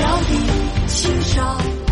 要你欣赏。